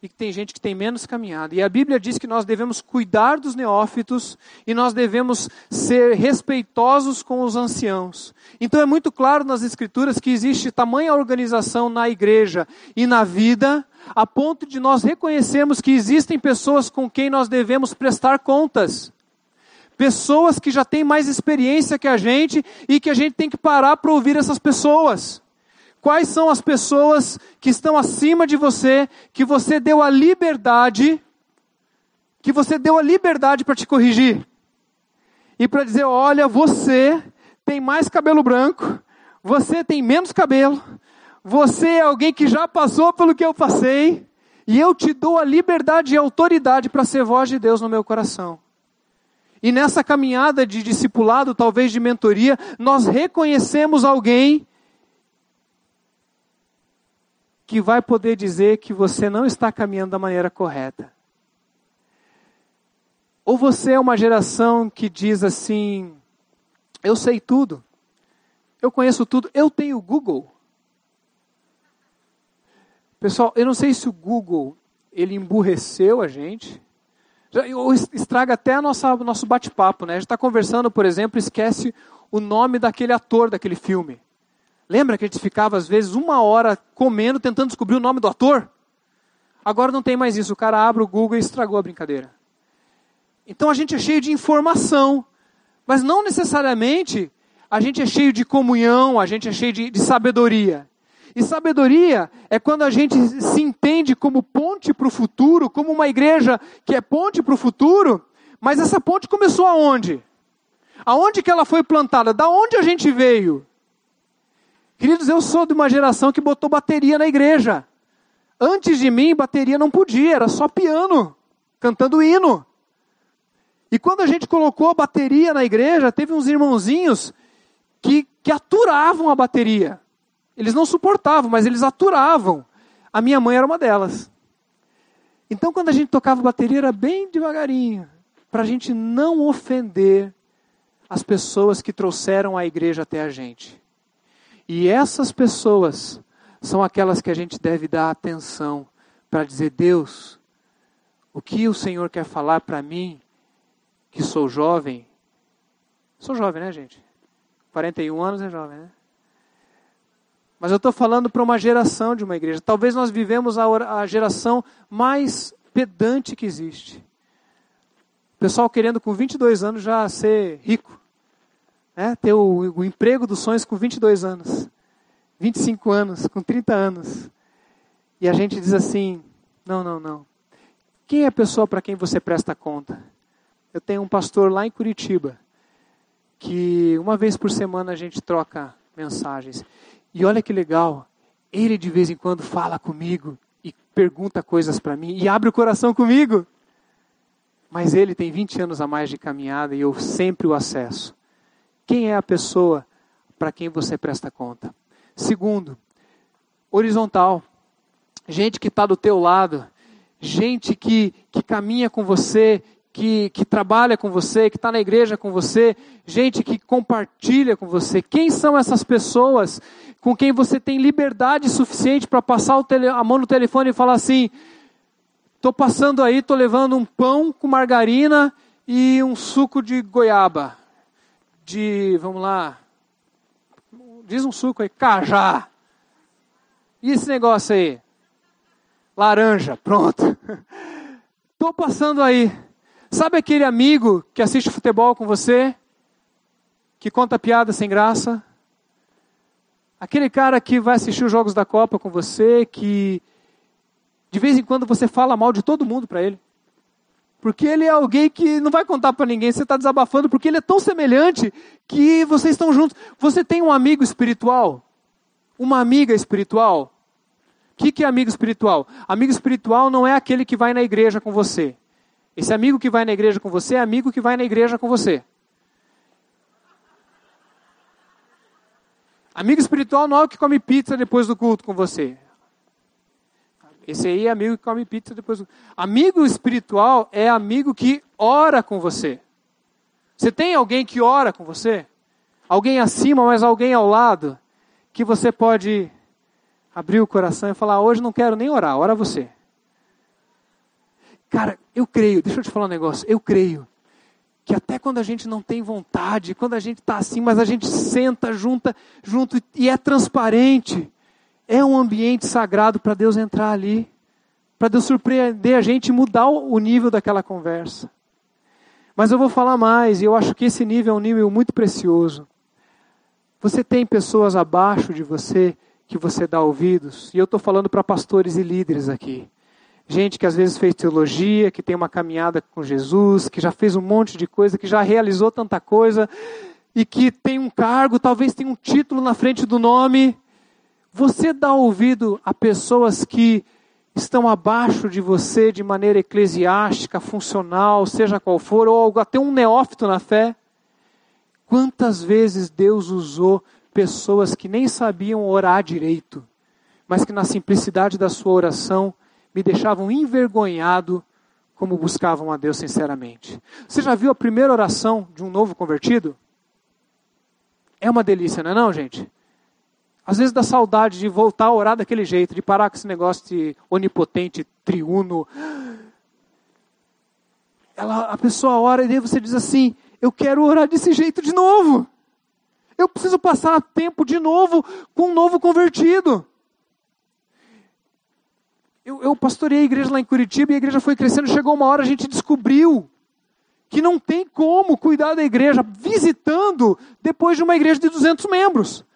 e tem gente que tem menos caminhada. E a Bíblia diz que nós devemos cuidar dos neófitos e nós devemos ser respeitosos com os anciãos. Então é muito claro nas Escrituras que existe tamanha organização na igreja e na vida, a ponto de nós reconhecermos que existem pessoas com quem nós devemos prestar contas. Pessoas que já têm mais experiência que a gente e que a gente tem que parar para ouvir essas pessoas. Quais são as pessoas que estão acima de você, que você deu a liberdade, que você deu a liberdade para te corrigir? E para dizer: olha, você tem mais cabelo branco, você tem menos cabelo, você é alguém que já passou pelo que eu passei, e eu te dou a liberdade e a autoridade para ser voz de Deus no meu coração. E nessa caminhada de discipulado, talvez de mentoria, nós reconhecemos alguém que vai poder dizer que você não está caminhando da maneira correta. Ou você é uma geração que diz assim: eu sei tudo, eu conheço tudo, eu tenho Google. Pessoal, eu não sei se o Google ele emburreceu a gente, ou estraga até o nosso bate-papo, né? A gente está conversando, por exemplo, esquece o nome daquele ator daquele filme. Lembra que a gente ficava, às vezes, uma hora comendo, tentando descobrir o nome do ator? Agora não tem mais isso. O cara abre o Google e estragou a brincadeira. Então a gente é cheio de informação, mas não necessariamente a gente é cheio de comunhão, a gente é cheio de, de sabedoria. E sabedoria é quando a gente se entende como ponte para o futuro, como uma igreja que é ponte para o futuro, Mas essa ponte começou aonde? Aonde que ela foi plantada? Da onde a gente veio? Queridos, eu sou de uma geração que botou bateria na igreja. Antes de mim, bateria não podia, era só piano, cantando hino. E quando a gente colocou a bateria na igreja, teve uns irmãozinhos que, que aturavam a bateria. Eles não suportavam, mas eles aturavam. A minha mãe era uma delas. Então, quando a gente tocava bateria, era bem devagarinho, para a gente não ofender as pessoas que trouxeram a igreja até a gente. E essas pessoas são aquelas que a gente deve dar atenção para dizer: Deus, o que o Senhor quer falar para mim, que sou jovem? Sou jovem, né, gente? 41 anos é jovem, né? Mas eu estou falando para uma geração de uma igreja. Talvez nós vivemos a, a geração mais pedante que existe. O pessoal querendo com 22 anos já ser rico. Né? Ter o, o emprego dos sonhos com 22 anos. 25 anos, com 30 anos. E a gente diz assim: não, não, não. Quem é a pessoa para quem você presta conta? Eu tenho um pastor lá em Curitiba que uma vez por semana a gente troca mensagens. E olha que legal, ele de vez em quando fala comigo e pergunta coisas para mim e abre o coração comigo. Mas ele tem 20 anos a mais de caminhada e eu sempre o acesso. Quem é a pessoa para quem você presta conta? Segundo, horizontal. Gente que está do teu lado, gente que, que caminha com você, que, que trabalha com você, que está na igreja com você, gente que compartilha com você. Quem são essas pessoas com quem você tem liberdade suficiente para passar tele, a mão no telefone e falar assim: estou passando aí, estou levando um pão com margarina e um suco de goiaba. De, vamos lá, diz um suco aí, cajá. E esse negócio aí? Laranja, pronto. Estou passando aí. Sabe aquele amigo que assiste futebol com você? Que conta piada sem graça? Aquele cara que vai assistir os jogos da Copa com você, que de vez em quando você fala mal de todo mundo para ele. Porque ele é alguém que não vai contar para ninguém, você está desabafando, porque ele é tão semelhante que vocês estão juntos. Você tem um amigo espiritual? Uma amiga espiritual? O que, que é amigo espiritual? Amigo espiritual não é aquele que vai na igreja com você. Esse amigo que vai na igreja com você é amigo que vai na igreja com você. Amigo espiritual não é o que come pizza depois do culto com você. Esse aí é amigo que come pizza depois. Amigo espiritual é amigo que ora com você. Você tem alguém que ora com você? Alguém acima, mas alguém ao lado? Que você pode abrir o coração e falar: Hoje não quero nem orar, ora você. Cara, eu creio, deixa eu te falar um negócio, eu creio que até quando a gente não tem vontade, quando a gente está assim, mas a gente senta junta, junto e é transparente, é um ambiente sagrado para Deus entrar ali, para Deus surpreender a gente e mudar o nível daquela conversa. Mas eu vou falar mais, e eu acho que esse nível é um nível muito precioso. Você tem pessoas abaixo de você que você dá ouvidos, e eu estou falando para pastores e líderes aqui gente que às vezes fez teologia, que tem uma caminhada com Jesus, que já fez um monte de coisa, que já realizou tanta coisa e que tem um cargo, talvez tenha um título na frente do nome. Você dá ouvido a pessoas que estão abaixo de você de maneira eclesiástica, funcional, seja qual for, ou até um neófito na fé? Quantas vezes Deus usou pessoas que nem sabiam orar direito, mas que na simplicidade da sua oração me deixavam envergonhado como buscavam a Deus sinceramente. Você já viu a primeira oração de um novo convertido? É uma delícia, não é não, gente? Às vezes dá saudade de voltar a orar daquele jeito, de parar com esse negócio de onipotente, triuno. Ela, a pessoa ora e daí você diz assim: Eu quero orar desse jeito de novo. Eu preciso passar tempo de novo com um novo convertido. Eu, eu pastorei a igreja lá em Curitiba e a igreja foi crescendo. Chegou uma hora a gente descobriu que não tem como cuidar da igreja visitando depois de uma igreja de 200 membros.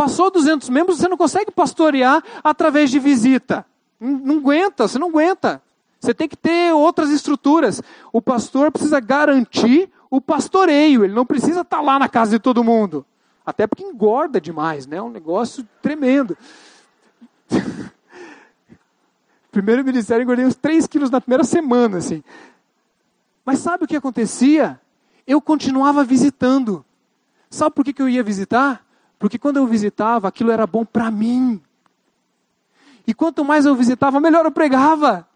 Passou 200 membros, você não consegue pastorear através de visita. Não, aguenta, você não aguenta. Você tem que ter outras estruturas. O pastor precisa garantir o pastoreio, ele não precisa estar lá na casa de todo mundo. Até porque engorda demais, né? É um negócio tremendo. Primeiro ministério, engordei uns 3 quilos na primeira semana, assim. Mas sabe o que acontecia? Eu continuava visitando. Sabe por que, que eu ia visitar? Porque quando eu visitava, aquilo era bom para mim. E quanto mais eu visitava, melhor eu pregava.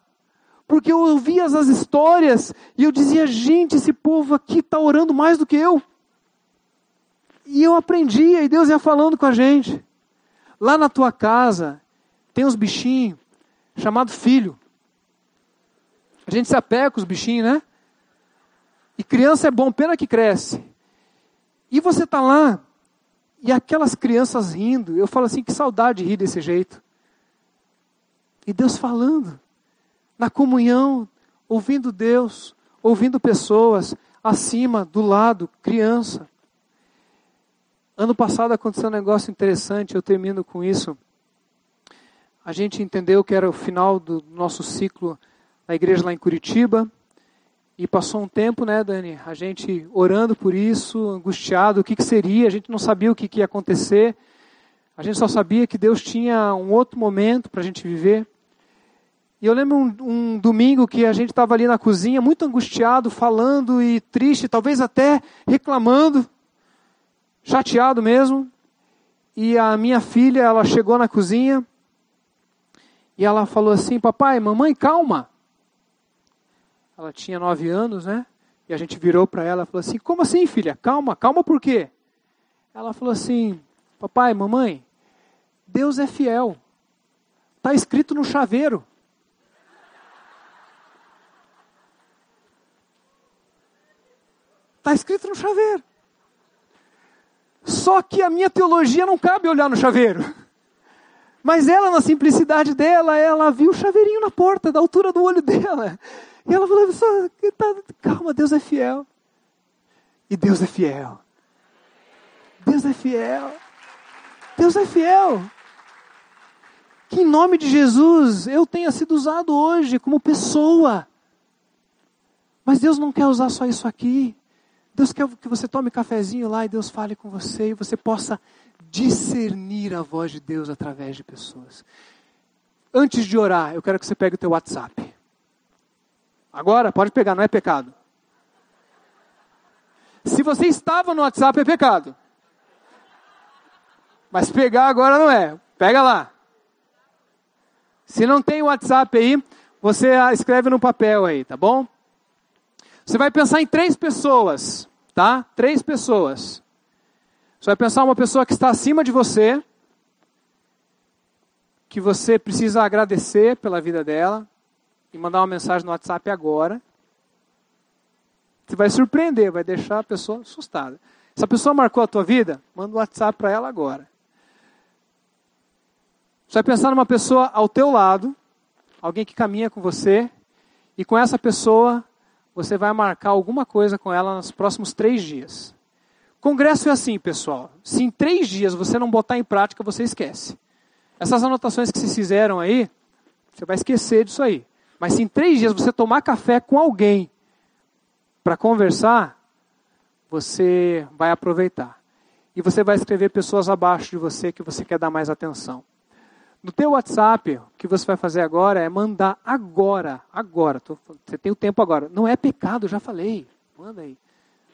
Porque eu ouvia as histórias e eu dizia, gente, esse povo aqui está orando mais do que eu. E eu aprendia e Deus ia falando com a gente. Lá na tua casa tem uns bichinhos chamado filho. A gente se apega com os bichinhos, né? E criança é bom, pena que cresce. E você está lá, e aquelas crianças rindo, eu falo assim, que saudade de rir desse jeito. E Deus falando, na comunhão, ouvindo Deus, ouvindo pessoas, acima, do lado, criança. Ano passado aconteceu um negócio interessante, eu termino com isso. A gente entendeu que era o final do nosso ciclo na igreja lá em Curitiba. E passou um tempo, né, Dani? A gente orando por isso, angustiado, o que, que seria, a gente não sabia o que, que ia acontecer. A gente só sabia que Deus tinha um outro momento para a gente viver. E eu lembro um, um domingo que a gente estava ali na cozinha, muito angustiado, falando e triste, talvez até reclamando, chateado mesmo. E a minha filha, ela chegou na cozinha e ela falou assim: Papai, mamãe, calma. Ela tinha nove anos, né? E a gente virou para ela e falou assim: Como assim, filha? Calma, calma por quê? Ela falou assim: Papai, mamãe, Deus é fiel. Está escrito no chaveiro. Está escrito no chaveiro. Só que a minha teologia não cabe olhar no chaveiro. Mas ela, na simplicidade dela, ela viu o chaveirinho na porta, da altura do olho dela. E ela falou: tá, calma, Deus é fiel. E Deus é fiel. Deus é fiel. Deus é fiel. Que em nome de Jesus eu tenha sido usado hoje como pessoa. Mas Deus não quer usar só isso aqui. Deus quer que você tome cafezinho lá e Deus fale com você e você possa discernir a voz de Deus através de pessoas. Antes de orar, eu quero que você pegue o teu WhatsApp. Agora, pode pegar, não é pecado. Se você estava no WhatsApp, é pecado. Mas pegar agora não é. Pega lá. Se não tem WhatsApp aí, você escreve no papel aí, tá bom? Você vai pensar em três pessoas, tá? Três pessoas. Você vai pensar uma pessoa que está acima de você, que você precisa agradecer pela vida dela e mandar uma mensagem no WhatsApp agora. Você vai surpreender, vai deixar a pessoa assustada. Se a pessoa marcou a tua vida, manda um WhatsApp para ela agora. Você vai pensar numa pessoa ao teu lado, alguém que caminha com você, e com essa pessoa você vai marcar alguma coisa com ela nos próximos três dias. Congresso é assim, pessoal. Se em três dias você não botar em prática, você esquece. Essas anotações que vocês fizeram aí, você vai esquecer disso aí. Mas se em três dias você tomar café com alguém para conversar, você vai aproveitar. E você vai escrever pessoas abaixo de você que você quer dar mais atenção. No teu WhatsApp, o que você vai fazer agora é mandar agora, agora. Tô, você tem o tempo agora. Não é pecado, já falei. Manda aí.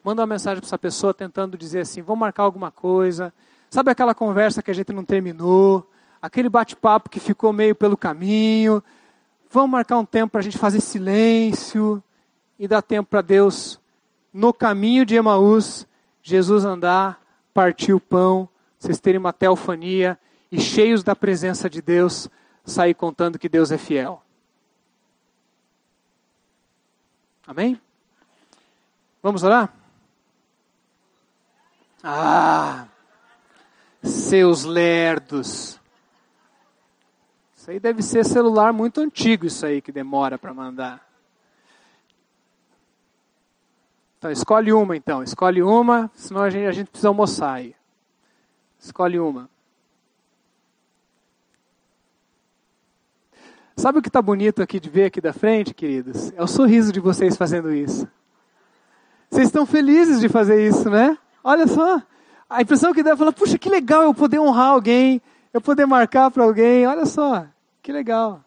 Manda uma mensagem para essa pessoa tentando dizer assim, vamos marcar alguma coisa. Sabe aquela conversa que a gente não terminou? Aquele bate-papo que ficou meio pelo caminho. Vamos marcar um tempo para a gente fazer silêncio e dar tempo para Deus, no caminho de Emaús, Jesus andar, partir o pão, vocês terem uma teofania e cheios da presença de Deus, sair contando que Deus é fiel. Amém? Vamos orar? Ah, seus lerdos. Isso aí deve ser celular muito antigo, isso aí que demora para mandar. Então, escolhe uma então. Escolhe uma, senão a gente, a gente precisa almoçar aí. Escolhe uma. Sabe o que está bonito aqui de ver aqui da frente, queridos? É o sorriso de vocês fazendo isso. Vocês estão felizes de fazer isso, né? Olha só. A impressão que dá é falar, puxa, que legal eu poder honrar alguém, eu poder marcar para alguém. Olha só, que legal.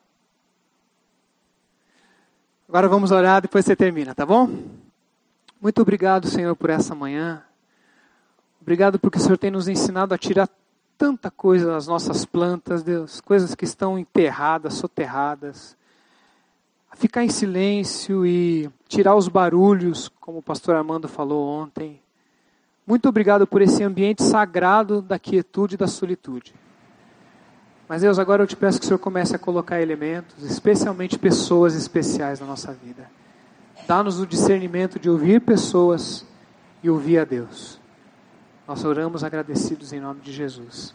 Agora vamos orar, depois você termina, tá bom? Muito obrigado, Senhor, por essa manhã. Obrigado porque o Senhor tem nos ensinado a tirar tanta coisa das nossas plantas, Deus, coisas que estão enterradas, soterradas. A ficar em silêncio e tirar os barulhos, como o pastor Armando falou ontem. Muito obrigado por esse ambiente sagrado da quietude e da solitude. Mas Deus, agora eu te peço que o Senhor comece a colocar elementos, especialmente pessoas especiais na nossa vida. Dá-nos o discernimento de ouvir pessoas e ouvir a Deus. Nós oramos agradecidos em nome de Jesus.